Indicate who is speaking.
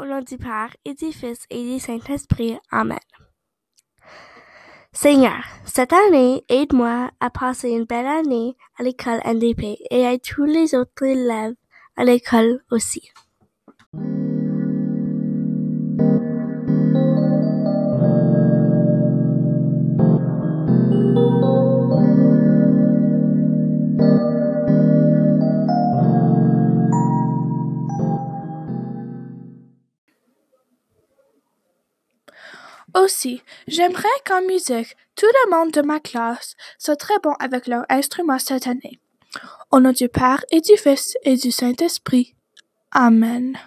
Speaker 1: Au nom du Père et du et du Saint-Esprit. Amen. Seigneur, cette année, aide-moi à passer une belle année à l'école NDP et à tous les autres élèves à l'école aussi.
Speaker 2: Aussi, j'aimerais qu'en musique, tout le monde de ma classe soit très bon avec leur instrument cette année. Au nom du Père et du Fils et du Saint-Esprit. Amen.